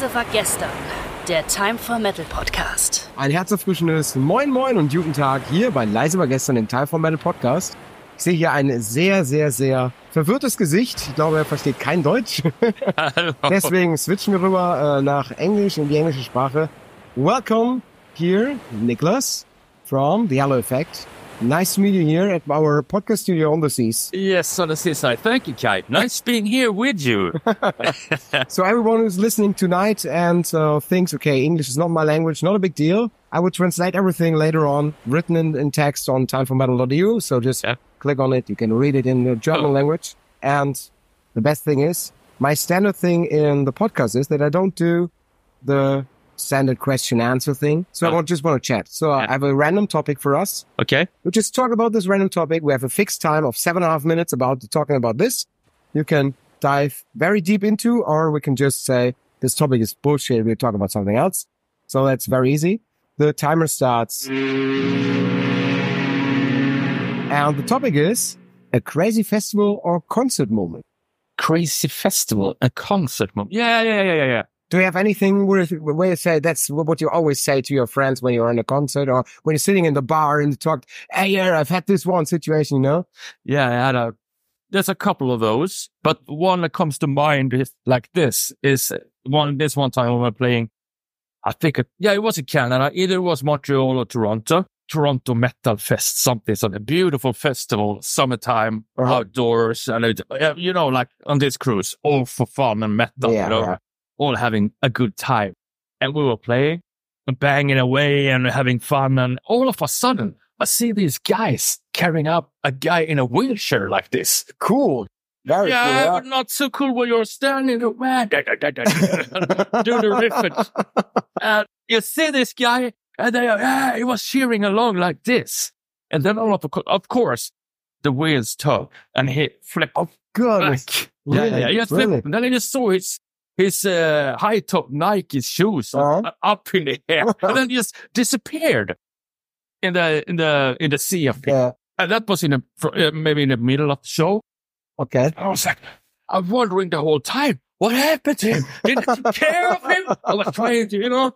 Leise war gestern. Der Time for Metal Podcast. Ein herzerfrischendes Moin Moin und guten Tag hier bei Leise war gestern im Time for Metal Podcast. Ich sehe hier ein sehr, sehr, sehr verwirrtes Gesicht. Ich glaube, er versteht kein Deutsch. Deswegen switchen wir rüber äh, nach Englisch in die englische Sprache. Welcome here, Nicholas from The Hello Effect. Nice to meet you here at our podcast studio on the seas. Yes, on the seaside. Thank you, Kate. Nice being here with you. So everyone who's listening tonight and uh, thinks, okay, English is not my language, not a big deal. I will translate everything later on, written in, in text on timeformetal.eu. So just Yeah. click on it. You can read it in the German Oh. language. And the best thing is, my standard thing in the podcast is that I don't do the standard question answer thing. So I Oh. won't just want to chat. So I have a random topic for us. Okay. We just talk about this random topic. We have a fixed time of seven and a half minutes about talking about this. You can dive very deep into, or we can just say this topic is bullshit. We're talking about something else. So that's very easy. The timer starts. And the topic is a crazy festival or concert moment. Crazy festival, a concert moment. Yeah, yeah, yeah, yeah, yeah. Do you have anything where, where you say that's what you always say to your friends when you're in a concert or when you're sitting in the bar and you talk, hey, yeah, I've had this one situation, you know? Yeah, I had a, there's a couple of those, but one that comes to mind is like this is one, this one time when we're playing, I think, it, yeah, it was in Canada. Either it was Montreal or Toronto. Toronto Metal Fest, something, something a beautiful festival, summertime, Uh-huh. outdoors, and it, you know, like on this cruise, all for fun and metal, Yeah, you know, yeah. All having a good time. And we were playing and banging away and having fun. And all of a sudden, I see these guys carrying up a guy in a wheelchair like this. Cool. Very yeah, cool. Yeah. but not so cool when you're standing there. Do the riff. And, you see this guy, and they are, yeah, he was cheering along like this. And then all of, a—of course, the wheels turn and he flipped Of goodness. back. Really? Yeah, yeah, yeah. Really? And then I just saw his, his, uh, high top Nike shoes Uh-huh. up in the air and then just disappeared in the, in the, in the sea of. Yeah. And that was in a, uh, maybe in the middle of the show. Okay. I was like, I'm wondering the whole time, what happened to him? Did take care of him? I was trying to, you know,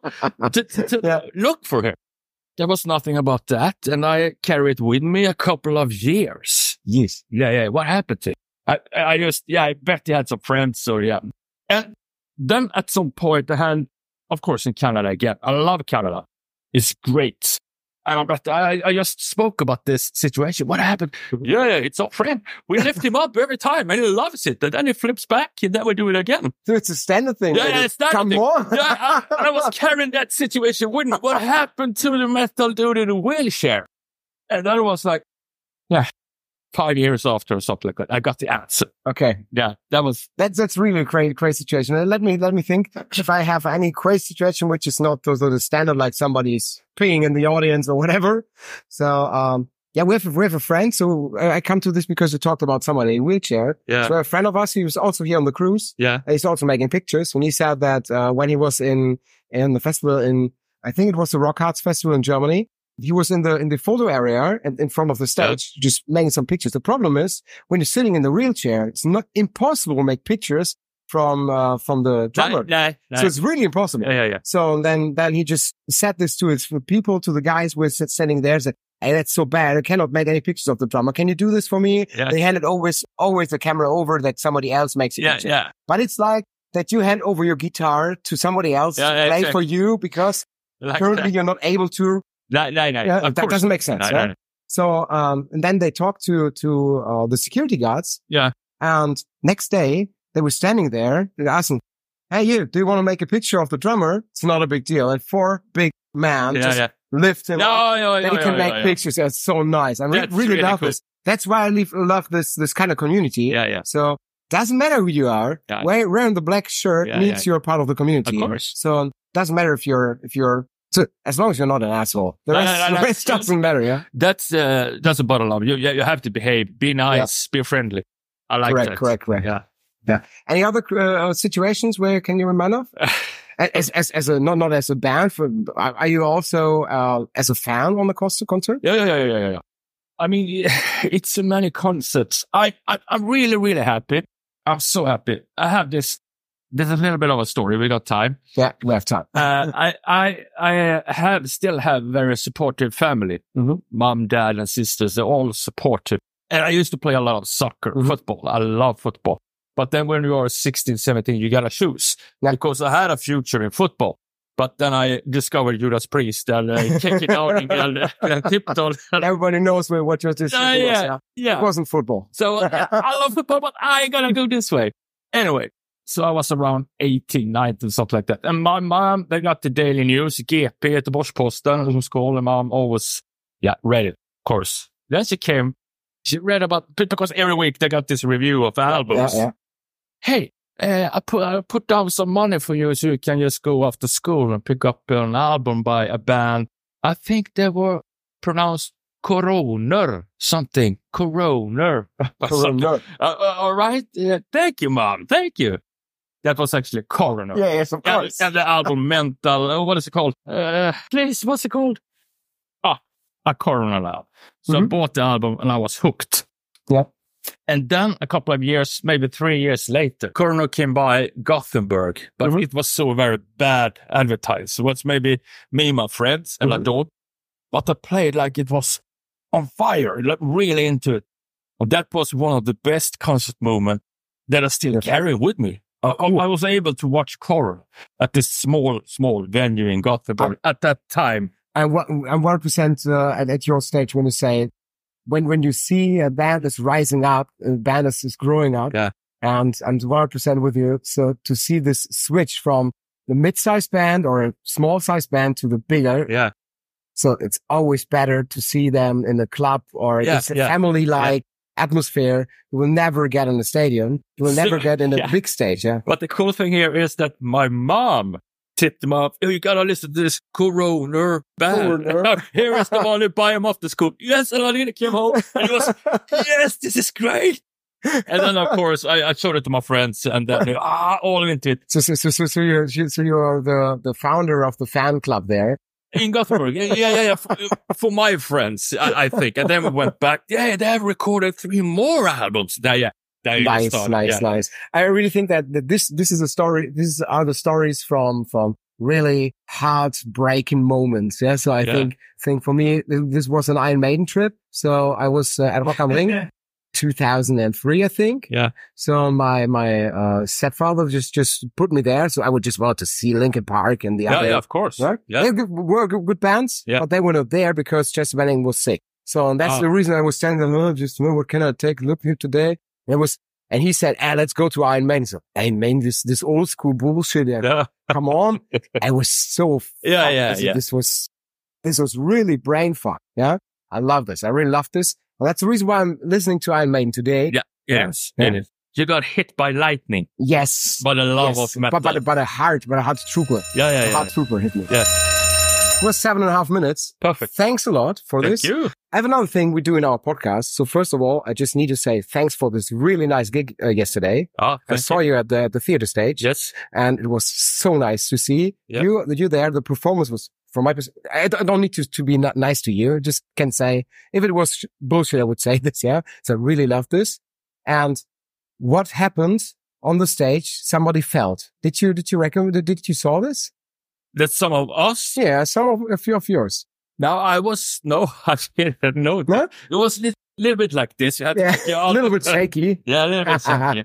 to, to, to Yeah. look for him. There was nothing about that. And I carried with me a couple of years. Yes. Yeah, yeah. What happened to him? I, I just, yeah, I bet he had some friends or yeah. And then at some point, I had, of course, in Canada again, I love Canada. It's great. And but I, I just spoke about this situation. What happened? Yeah, yeah, it's our friend. We lift him up every time and he loves it. And then he flips back and then we do it again. So it's a standard thing. Yeah, yeah, it's standard Come thing. on. Yeah, I, I was carrying that situation with me. What happened to the metal dude in the wheelchair? And then it was like, yeah, five years after or something like that. I got the answer. okay. Yeah, that was, That's that's really a crazy crazy situation. Let me let me think if I have any crazy situation which is not those the standard like somebody's peeing in the audience or whatever. So um yeah, we have we have a friend. So I come to this because we talked about somebody in wheelchair. yeah, So a friend of us, he was also here on the cruise. yeah, He's also making pictures. When he said that uh, when he was in in the festival in I think it was the Rockharz Festival in Germany, he was in the in the photo area and in front of the stage, just making some pictures. The problem is when you're sitting in the wheelchair, it's not impossible to make pictures from uh, from the drummer. Nah, nah, So it's really impossible. yeah, yeah, yeah. So then then he just said this to his people, to the guys who were standing there, said, Hey, that's so bad. I cannot make any pictures of the drummer. Can you do this for me? Yeah. They handed always always the camera over that somebody else makes it. Yeah, picture. yeah. But it's like that you hand over your guitar to somebody else Yeah, to yeah, play exactly. for you because Like currently that. you're not able to. No, no, no. Yeah, that course. doesn't make sense. No, right? no, no. So, um, and then they talked to, to, uh, the security guards. Yeah. And next day they were standing there and asking, Hey, you, do you want to make a picture of the drummer? It's not a big deal. And four big men Yeah, just yeah. lift him up. No, no, Then no, he can no, make no, no. pictures. That's so nice. I re- really, really love cool. this. That's why I leave, love this, this kind of community. Yeah, yeah. So doesn't matter who you are. Yeah. Wearing the black shirt Yeah, means yeah. you're part of the community. Of course. So doesn't matter if you're, if you're, so as long as you're not an asshole. The rest, no, no, the rest doesn't matter. Yeah. That's, uh, that's a bottom line. You, you you have to behave, be nice, be friendly. I like correct, that. correct, correct. Yeah. Any other uh, situations where can you remember of? As, as, as a, not, not as a band, for, are you also, uh, as a fan on the Costa concert? Yeah, yeah, yeah, yeah, yeah, yeah. I mean, it's so many concerts. I, I, I'm really, really happy. I'm so happy. I have this there's a little bit of a story. We got time. Yeah, we have time. Uh, I, I, I have still have very supportive family. Mhm. Mom, dad, and sisters. They're all supportive. And I used to play a lot of soccer, Mhm. football. I love football. But then when you are 16, 17, you gotta choose. Yeah. Because I had a future in football. But then I discovered Judas Priest and uh, kicking out and, and tiptoe. Everybody knows where- what your decision Uh, was. yeah, Yeah. yeah. It wasn't football. So uh, I love football, but I gonna go this way. Anyway, so I was around 18, 19, something like that. And my mom, they got the Daily News, GP, Göteborgs-Posten, as it was called. And mom always, yeah, read it, of course. Then she came, she read about, because every week they got this review of albums. Yeah, yeah. Hey, uh, I put I put down some money for you so you can just go after school and pick up an album by a band. I think they were pronounced Coroner, something. Coroner. Coroner. Uh, uh, all right. Yeah, thank you, mom. Thank you. That was actually Coroner. Yeah, yes, of And, course. and the album Mental, uh, what is it called? Uh, please, what's it called? Ah, a Coroner now. So I Mhm. bought the album and I was hooked. Yeah. And then a couple of years, maybe three years later, Coroner came by Gothenburg, but Mhm. it was so very bad advertised. It was maybe me and my friends, and I Mhm. don't. But I played like it was on fire, like really into it. And that was one of the best concert moments that I still Yeah. carry with me. I, I I was able to watch Coroner at this small, small venue in Gothenburg at that time. And what percent, uh, at, at your stage when you say, when, when you see a band is rising up, a band is, is growing up. Yeah. And I'm 100% with you. So to see this switch from the mid-sized band or a small sized band to the bigger. Yeah. So it's always better to see them in a club or Yeah, it's a yeah, family like atmosphere. You will never get in the stadium. You will never get in a yeah. big stage. Yeah. But the cool thing here is that my mom tipped him off. Oh, you gotta listen to this Coroner band. Coroner. here is the one who buy him off the school. Yes, and I didn't came home. And he was, yes, this is great. And then, of course, I, I showed it to my friends and then, they, ah, all into it. So, so, so, so, so you're, so you're the, the founder of the fan club there. In Gothenburg. Yeah, yeah, yeah. For, for my friends, I, I think. And then we went back. Yeah, they have recorded three more albums. There, yeah. There nice, start. nice, yeah. nice. I really think that, that this this is a story. These are the stories from from really heartbreaking moments. Yeah. So I Yeah. think think for me this was an Iron Maiden trip. So I was uh, at Rock am Ring, 2003, I think. Yeah. So my my uh, stepfather just just put me there. So I would just want to see Linkin Park and the Yeah, other. yeah, of course. Right? Yeah. They were good, good bands, Yeah. but they were not there because Chester Benning was sick. So and that's Ah. the reason I was standing there, oh, just, oh, what can I take a look here today? And it was, and he said, ah, let's go to Iron Maiden. So, Iron Maiden, this, this old school bullshit. Yeah. Come on. I was so, Yeah, yeah, this, yeah. This was, this was really brain fuck. Yeah. I love this. I really love this. Well, that's the reason why I'm listening to Iron Maiden today. Yeah. Yes. Yeah. You got hit by lightning Yes. by the love yes. of metal. But, but, but a heart, but a heart trooper. yeah, yeah, A yeah. heart trooper hit me. Yeah. Was seven and a half minutes. Perfect. Thanks a lot for Thank this. you. I have another thing we do in our podcast. So first of all, I just need to say thanks for this really nice gig uh, yesterday. Ah, I saw you at the, the theater stage Yes. and it was so nice to see Yeah. you, you there. The performance was from my perspective. I don't need to, to be not nice to you. I just can say if it was bullshit, I would say this. Yeah. So I really love this. And what happened on the stage? Somebody felt. Did you, did you reckon, did you saw this? That's some of us. Yeah. Some of, a few of yours. Now I was no, I didn't know. No? It was a little, little bit like this. You had Yeah. A little bit shaky. Yeah, a little bit shaky.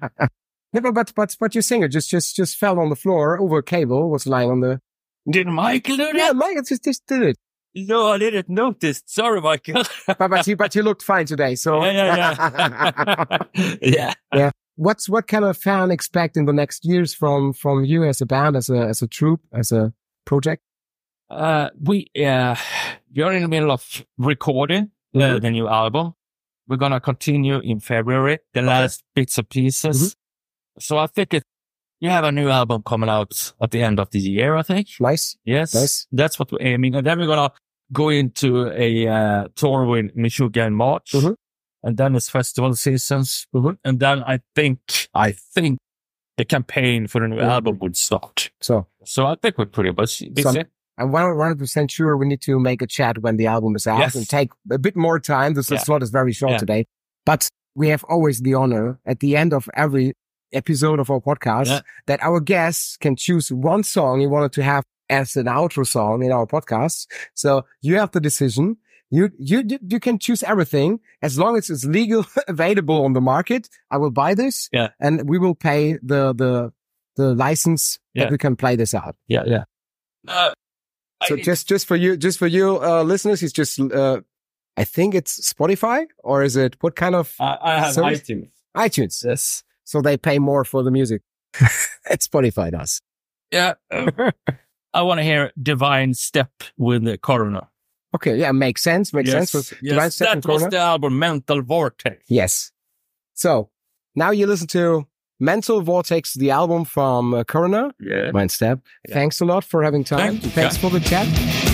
Yeah, but, but, but, your singer just, just, just fell on the floor over a cable, was lying on the, Did Michael do that? yeah. Michael just, just did it. No, I didn't notice. Sorry, Michael. But, but you, but you looked fine today. So yeah, yeah, yeah. yeah. what's, what can a fan expect in the next years from, from you as a band, as a, as a troupe, as a project? Uh, we, uh, are in the middle of recording uh, Mhm. the new album. We're going to continue in February, the last bits and pieces. So I think it, you have a new album coming out at the end of the year, I think. Nice. Yes. Nice. That's what we're aiming. And then we're going to go into a uh, tour with Meshuggah in March. Mhm. And then it's festival seasons. And then I think, I think the campaign for the new Mhm. album would start. So So I think we're pretty busy. busy. Some- I'm 100% sure we need to make a chat when the album is out Yes. and take a bit more time. This Yeah. slot is very short Yeah. today, but we have always the honor at the end of every episode of our podcast Yeah. that our guests can choose one song he wanted to have as an outro song in our podcast. So you have the decision. You, you, you can choose everything as long as it's legal available on the market. I will buy this. Yeah. And we will pay the, the, the license Yeah. that we can play this out. Yeah, yeah. Uh, So I- just, just for you, just for you, uh, listeners, it's just, uh, I think it's Spotify or is it what kind of I, I have Service? iTunes. iTunes? Yes. So they pay more for the music. it's Spotify does. Yeah. uh, I want to hear Divine Step with the Coroner. Okay. Yeah. Makes sense. Makes sense. with yes. That was Coroner. the album Mental Vortex. Yes. So now you listen to Mental Vortex, the album from uh, Coroner. Yeah. Divine Step. Yeah. Thanks a lot for having time. Thank Thanks Jack. for the chat.